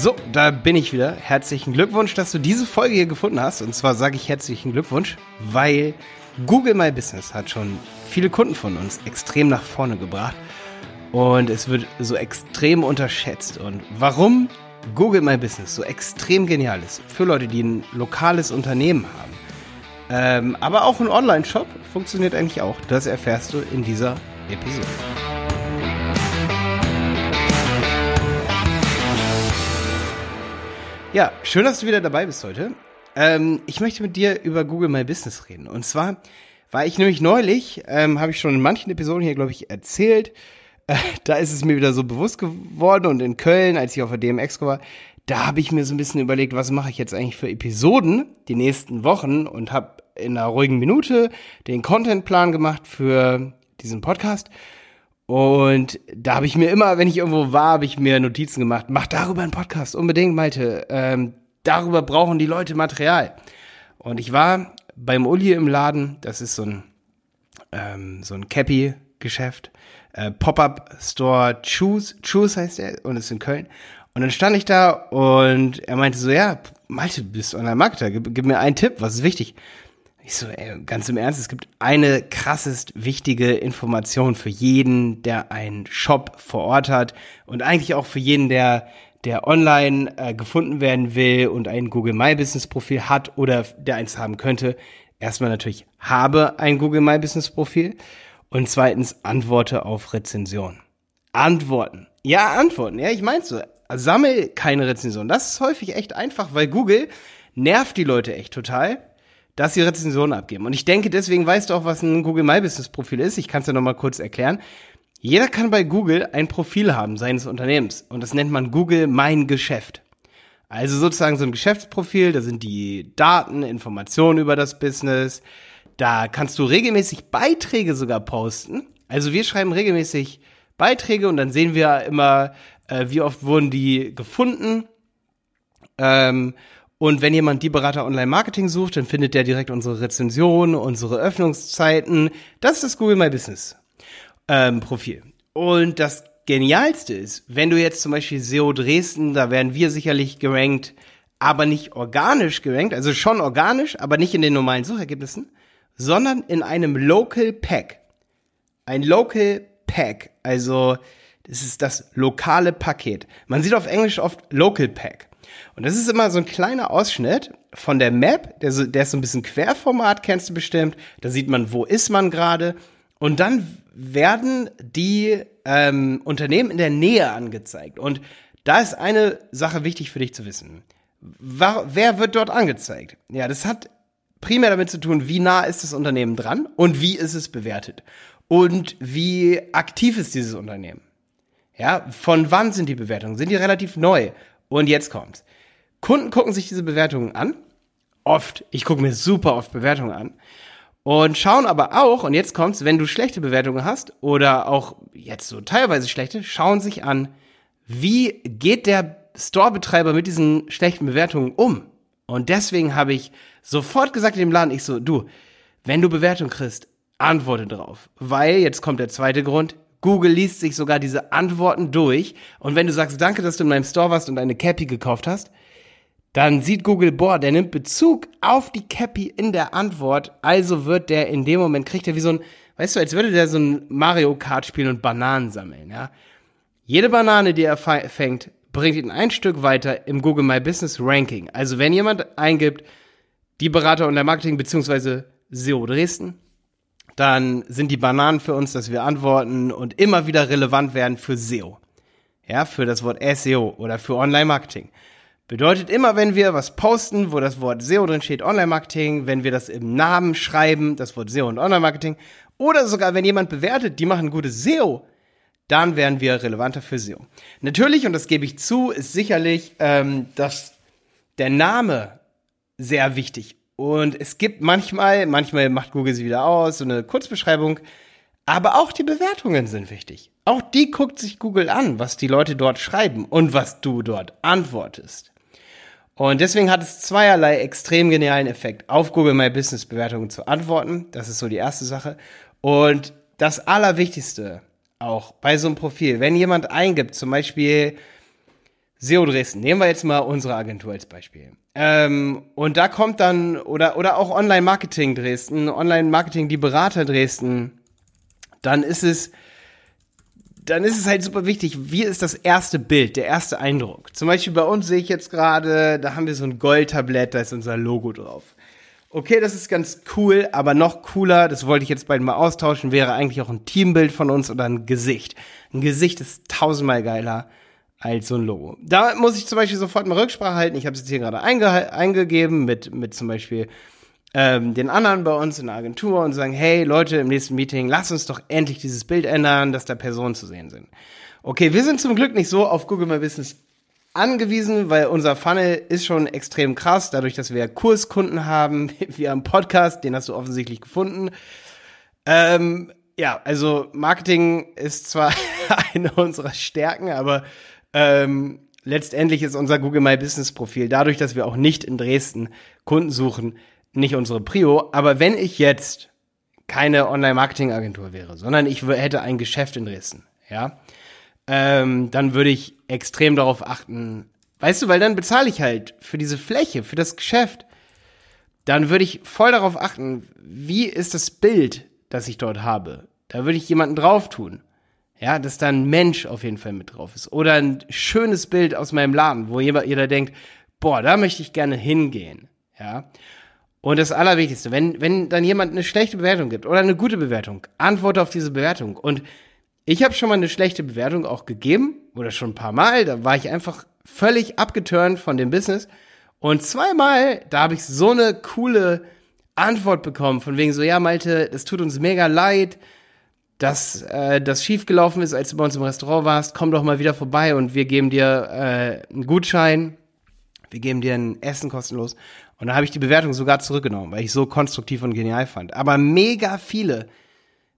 So, da bin ich wieder. Herzlichen Glückwunsch, dass du diese Folge hier gefunden hast. Und zwar sage ich herzlichen Glückwunsch, weil Google My Business hat schon viele Kunden von uns extrem nach vorne gebracht. Und es wird so extrem unterschätzt. Und warum Google My Business so extrem genial ist für Leute, die ein lokales Unternehmen haben. Ähm, aber auch ein Online-Shop funktioniert eigentlich auch. Das erfährst du in dieser Episode. Ja, schön, dass du wieder dabei bist heute. Ähm, ich möchte mit dir über Google My Business reden. Und zwar war ich nämlich neulich, ähm, habe ich schon in manchen Episoden hier, glaube ich, erzählt, äh, da ist es mir wieder so bewusst geworden und in Köln, als ich auf der DMX war, da habe ich mir so ein bisschen überlegt, was mache ich jetzt eigentlich für Episoden die nächsten Wochen und habe in einer ruhigen Minute den Contentplan gemacht für diesen Podcast und da habe ich mir immer, wenn ich irgendwo war, habe ich mir Notizen gemacht. Mach darüber einen Podcast, unbedingt, Malte. Ähm, darüber brauchen die Leute Material. Und ich war beim Uli im Laden, das ist so ein, ähm, so ein Cappy-Geschäft, äh, Pop-Up-Store Choose, Choose heißt der, und ist in Köln. Und dann stand ich da und er meinte so, ja, Malte, du bist Online-Marketer, gib, gib mir einen Tipp, was ist wichtig? Ich so, ey, ganz im Ernst, es gibt eine krassest wichtige Information für jeden, der einen Shop vor Ort hat und eigentlich auch für jeden, der der online äh, gefunden werden will und ein Google My Business Profil hat oder der eins haben könnte. Erstmal natürlich habe ein Google My Business Profil und zweitens antworte auf Rezension. Antworten. Ja, antworten. Ja, ich mein's so. Sammel keine Rezension. Das ist häufig echt einfach, weil Google nervt die Leute echt total dass sie Rezensionen abgeben. Und ich denke, deswegen weißt du auch, was ein Google My Business Profil ist. Ich kann es dir nochmal kurz erklären. Jeder kann bei Google ein Profil haben seines Unternehmens. Und das nennt man Google Mein Geschäft. Also sozusagen so ein Geschäftsprofil, da sind die Daten, Informationen über das Business. Da kannst du regelmäßig Beiträge sogar posten. Also wir schreiben regelmäßig Beiträge und dann sehen wir immer, äh, wie oft wurden die gefunden. Ähm, und wenn jemand die Berater Online-Marketing sucht, dann findet der direkt unsere Rezension, unsere Öffnungszeiten. Das ist das Google My Business ähm, Profil. Und das Genialste ist, wenn du jetzt zum Beispiel SEO Dresden, da werden wir sicherlich gerankt, aber nicht organisch gerankt, also schon organisch, aber nicht in den normalen Suchergebnissen, sondern in einem Local Pack. Ein Local Pack, also das ist das lokale Paket. Man sieht auf Englisch oft Local Pack. Und das ist immer so ein kleiner Ausschnitt von der Map, der, so, der ist so ein bisschen Querformat, kennst du bestimmt. Da sieht man, wo ist man gerade. Und dann werden die ähm, Unternehmen in der Nähe angezeigt. Und da ist eine Sache wichtig für dich zu wissen. Wer wird dort angezeigt? Ja, das hat primär damit zu tun, wie nah ist das Unternehmen dran und wie ist es bewertet. Und wie aktiv ist dieses Unternehmen. Ja, von wann sind die Bewertungen? Sind die relativ neu? Und jetzt kommt's. Kunden gucken sich diese Bewertungen an. Oft. Ich gucke mir super oft Bewertungen an. Und schauen aber auch, und jetzt kommt's, wenn du schlechte Bewertungen hast oder auch jetzt so teilweise schlechte, schauen sich an, wie geht der Storebetreiber mit diesen schlechten Bewertungen um? Und deswegen habe ich sofort gesagt in dem Laden, ich so, du, wenn du Bewertung kriegst, antworte drauf. Weil, jetzt kommt der zweite Grund, Google liest sich sogar diese Antworten durch. Und wenn du sagst, danke, dass du in meinem Store warst und eine Cappy gekauft hast, dann sieht Google, boah, der nimmt Bezug auf die Cappy in der Antwort. Also wird der in dem Moment, kriegt er wie so ein, weißt du, als würde der so ein Mario Kart spielen und Bananen sammeln, ja. Jede Banane, die er fängt, bringt ihn ein Stück weiter im Google My Business Ranking. Also wenn jemand eingibt, die Berater und der Marketing beziehungsweise SEO Dresden, dann sind die Bananen für uns, dass wir antworten und immer wieder relevant werden für SEO. Ja, für das Wort SEO oder für Online-Marketing. Bedeutet immer, wenn wir was posten, wo das Wort SEO drin steht, Online-Marketing, wenn wir das im Namen schreiben, das Wort SEO und Online-Marketing, oder sogar wenn jemand bewertet, die machen gutes SEO, dann werden wir relevanter für SEO. Natürlich, und das gebe ich zu, ist sicherlich, ähm, dass der Name sehr wichtig und es gibt manchmal, manchmal macht Google sie wieder aus, so eine Kurzbeschreibung, aber auch die Bewertungen sind wichtig. Auch die guckt sich Google an, was die Leute dort schreiben und was du dort antwortest. Und deswegen hat es zweierlei extrem genialen Effekt, auf Google My Business Bewertungen zu antworten. Das ist so die erste Sache. Und das Allerwichtigste auch bei so einem Profil, wenn jemand eingibt, zum Beispiel SEO Dresden, nehmen wir jetzt mal unsere Agentur als Beispiel. Ähm, und da kommt dann, oder, oder auch Online-Marketing Dresden, Online-Marketing die Berater Dresden, dann ist es, dann ist es halt super wichtig, wie ist das erste Bild, der erste Eindruck. Zum Beispiel bei uns sehe ich jetzt gerade, da haben wir so ein Goldtablett, da ist unser Logo drauf. Okay, das ist ganz cool, aber noch cooler, das wollte ich jetzt bald mal austauschen, wäre eigentlich auch ein Teambild von uns oder ein Gesicht. Ein Gesicht ist tausendmal geiler als so ein Logo. Da muss ich zum Beispiel sofort mal Rücksprache halten. Ich habe es jetzt hier gerade einge eingegeben mit, mit zum Beispiel ähm, den anderen bei uns in der Agentur und sagen, hey Leute, im nächsten Meeting, lass uns doch endlich dieses Bild ändern, dass da Personen zu sehen sind. Okay, wir sind zum Glück nicht so auf Google My Business angewiesen, weil unser Funnel ist schon extrem krass, dadurch, dass wir Kurskunden haben, wir haben Podcast, den hast du offensichtlich gefunden. Ähm, ja, also Marketing ist zwar eine unserer Stärken, aber ähm, letztendlich ist unser Google My Business Profil dadurch, dass wir auch nicht in Dresden Kunden suchen, nicht unsere Prio. Aber wenn ich jetzt keine Online-Marketing-Agentur wäre, sondern ich hätte ein Geschäft in Dresden, ja, ähm, dann würde ich extrem darauf achten, weißt du, weil dann bezahle ich halt für diese Fläche, für das Geschäft. Dann würde ich voll darauf achten, wie ist das Bild, das ich dort habe. Da würde ich jemanden drauf tun. Ja, dass da ein Mensch auf jeden Fall mit drauf ist. Oder ein schönes Bild aus meinem Laden, wo jeder, jeder denkt, boah, da möchte ich gerne hingehen. Ja. Und das Allerwichtigste, wenn, wenn dann jemand eine schlechte Bewertung gibt oder eine gute Bewertung, antworte auf diese Bewertung. Und ich habe schon mal eine schlechte Bewertung auch gegeben, oder schon ein paar Mal, da war ich einfach völlig abgeturnt von dem Business. Und zweimal, da habe ich so eine coole Antwort bekommen, von wegen so, ja, Malte, es tut uns mega leid, dass äh, das schiefgelaufen ist, als du bei uns im Restaurant warst. Komm doch mal wieder vorbei und wir geben dir äh, einen Gutschein. Wir geben dir ein Essen kostenlos. Und da habe ich die Bewertung sogar zurückgenommen, weil ich so konstruktiv und genial fand. Aber mega viele,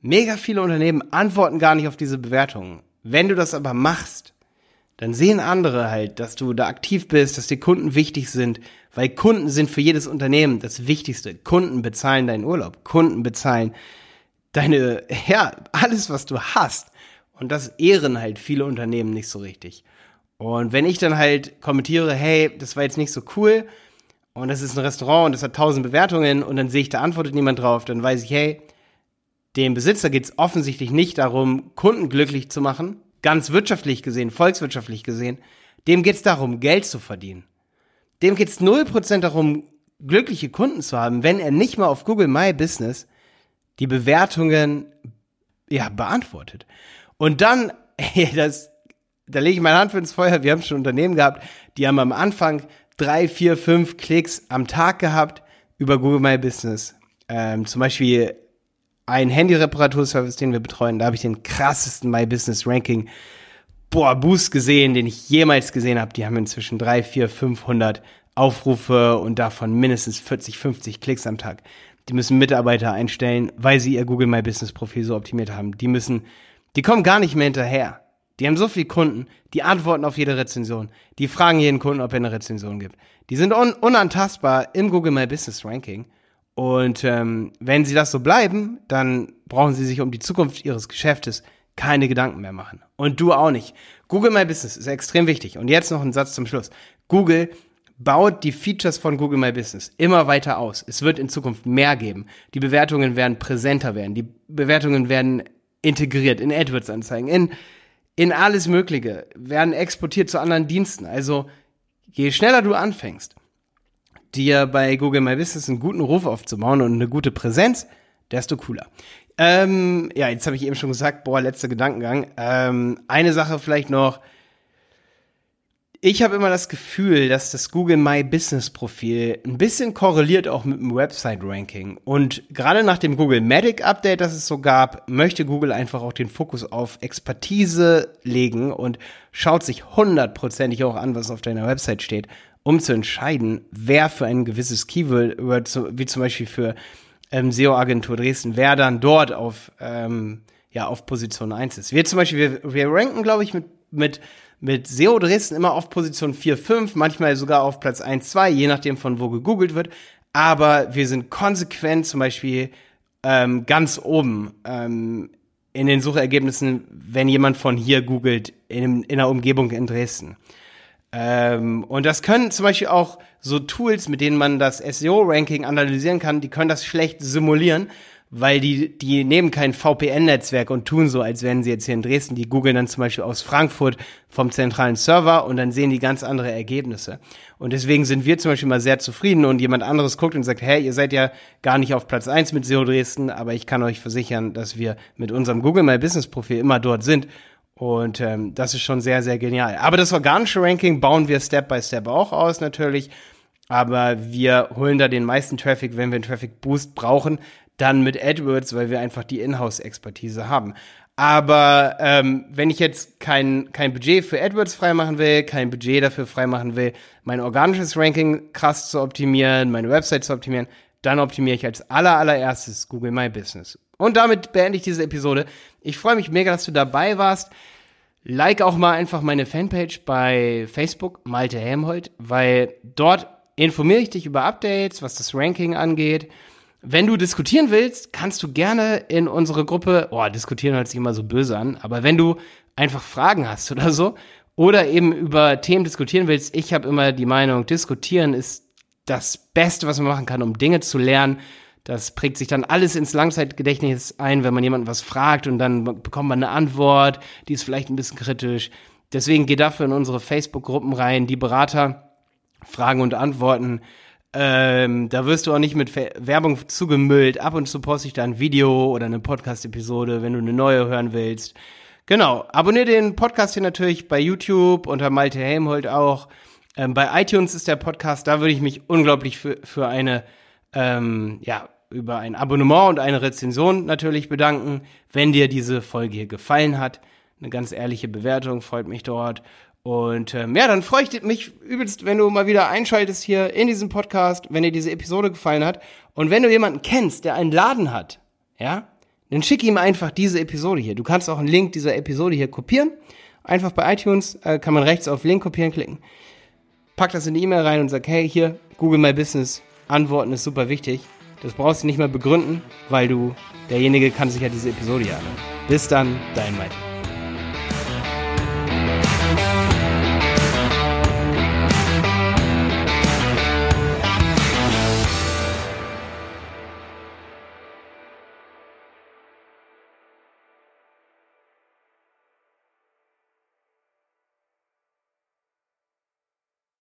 mega viele Unternehmen antworten gar nicht auf diese Bewertungen. Wenn du das aber machst, dann sehen andere halt, dass du da aktiv bist, dass die Kunden wichtig sind, weil Kunden sind für jedes Unternehmen das Wichtigste. Kunden bezahlen deinen Urlaub, Kunden bezahlen deine, ja, alles, was du hast. Und das ehren halt viele Unternehmen nicht so richtig. Und wenn ich dann halt kommentiere, hey, das war jetzt nicht so cool, und das ist ein Restaurant und das hat tausend Bewertungen und dann sehe ich, da antwortet niemand drauf, dann weiß ich, hey, dem Besitzer geht es offensichtlich nicht darum, Kunden glücklich zu machen, ganz wirtschaftlich gesehen, volkswirtschaftlich gesehen. Dem geht es darum, Geld zu verdienen. Dem geht es 0% darum, glückliche Kunden zu haben, wenn er nicht mal auf Google My Business die Bewertungen ja beantwortet. Und dann, ey, das, da lege ich meine Hand für ins Feuer. Wir haben schon Unternehmen gehabt, die haben am Anfang drei, vier, fünf Klicks am Tag gehabt über Google My Business. Ähm, zum Beispiel ein Handy-Reparaturservice, den wir betreuen, da habe ich den krassesten My Business Ranking boah, Boost gesehen, den ich jemals gesehen habe. Die haben inzwischen drei, vier, 500 Aufrufe und davon mindestens 40, 50 Klicks am Tag. Die müssen Mitarbeiter einstellen, weil sie ihr Google My Business Profil so optimiert haben. Die müssen, die kommen gar nicht mehr hinterher. Die haben so viele Kunden, die antworten auf jede Rezension. Die fragen jeden Kunden, ob er eine Rezension gibt. Die sind un unantastbar im Google My Business Ranking. Und ähm, wenn sie das so bleiben, dann brauchen sie sich um die Zukunft ihres Geschäftes keine Gedanken mehr machen. Und du auch nicht. Google My Business ist extrem wichtig. Und jetzt noch ein Satz zum Schluss. Google baut die Features von Google My Business immer weiter aus. Es wird in Zukunft mehr geben. Die Bewertungen werden präsenter werden. Die Bewertungen werden integriert in AdWords-Anzeigen, in in alles Mögliche, werden exportiert zu anderen Diensten. Also je schneller du anfängst, dir bei Google My Business einen guten Ruf aufzubauen und eine gute Präsenz, desto cooler. Ähm, ja, jetzt habe ich eben schon gesagt, boah, letzter Gedankengang. Ähm, eine Sache vielleicht noch, ich habe immer das Gefühl, dass das Google My Business Profil ein bisschen korreliert auch mit dem Website Ranking. Und gerade nach dem Google Medic Update, das es so gab, möchte Google einfach auch den Fokus auf Expertise legen und schaut sich hundertprozentig auch an, was auf deiner Website steht, um zu entscheiden, wer für ein gewisses Keyword, wie zum Beispiel für ähm, SEO-Agentur Dresden, wer dann dort auf, ähm, ja, auf Position 1 ist. Wir zum Beispiel, wir, wir ranken, glaube ich, mit, mit mit SEO Dresden immer auf Position 4, 5, manchmal sogar auf Platz 1, 2, je nachdem von wo gegoogelt wird. Aber wir sind konsequent zum Beispiel ähm, ganz oben ähm, in den Suchergebnissen, wenn jemand von hier googelt, in, in einer Umgebung in Dresden. Ähm, und das können zum Beispiel auch so Tools, mit denen man das SEO-Ranking analysieren kann, die können das schlecht simulieren, weil die, die nehmen kein VPN-Netzwerk und tun so, als wären sie jetzt hier in Dresden. Die googeln dann zum Beispiel aus Frankfurt vom zentralen Server und dann sehen die ganz andere Ergebnisse. Und deswegen sind wir zum Beispiel mal sehr zufrieden und jemand anderes guckt und sagt, hey, ihr seid ja gar nicht auf Platz eins mit SEO Dresden, aber ich kann euch versichern, dass wir mit unserem Google My Business Profil immer dort sind. Und ähm, das ist schon sehr, sehr genial. Aber das organische Ranking bauen wir Step by Step auch aus natürlich. Aber wir holen da den meisten Traffic, wenn wir einen Traffic Boost brauchen, dann mit AdWords, weil wir einfach die Inhouse-Expertise haben. Aber ähm, wenn ich jetzt kein, kein Budget für AdWords freimachen will, kein Budget dafür freimachen will, mein organisches Ranking krass zu optimieren, meine Website zu optimieren, dann optimiere ich als aller allererstes Google My Business. Und damit beende ich diese Episode. Ich freue mich mega, dass du dabei warst. Like auch mal einfach meine Fanpage bei Facebook, Malte Helmholt, weil dort informiere ich dich über Updates, was das Ranking angeht. Wenn du diskutieren willst, kannst du gerne in unsere Gruppe, oh, diskutieren hört sich immer so böse an, aber wenn du einfach Fragen hast oder so, oder eben über Themen diskutieren willst, ich habe immer die Meinung, diskutieren ist das Beste, was man machen kann, um Dinge zu lernen. Das prägt sich dann alles ins Langzeitgedächtnis ein, wenn man jemanden was fragt und dann bekommt man eine Antwort, die ist vielleicht ein bisschen kritisch. Deswegen geh dafür in unsere Facebook-Gruppen rein, die Berater, Fragen und Antworten. Ähm, da wirst du auch nicht mit Werbung zugemüllt. Ab und zu poste ich da ein Video oder eine Podcast-Episode, wenn du eine neue hören willst. Genau. Abonnier den Podcast hier natürlich bei YouTube unter Malte Helmholt auch. Ähm, bei iTunes ist der Podcast, da würde ich mich unglaublich für, für eine, ähm, ja, über ein Abonnement und eine Rezension natürlich bedanken, wenn dir diese Folge hier gefallen hat. Eine ganz ehrliche Bewertung freut mich dort. Und ähm, ja, dann freue ich mich übelst, wenn du mal wieder einschaltest hier in diesem Podcast, wenn dir diese Episode gefallen hat. Und wenn du jemanden kennst, der einen Laden hat, ja, dann schick ihm einfach diese Episode hier. Du kannst auch einen Link dieser Episode hier kopieren. Einfach bei iTunes äh, kann man rechts auf Link kopieren klicken. Pack das in die E-Mail rein und sag, hey, hier, Google My Business, Antworten ist super wichtig. Das brauchst du nicht mehr begründen, weil du, derjenige kann sich ja diese Episode hier anhören. Bis dann, dein Mike.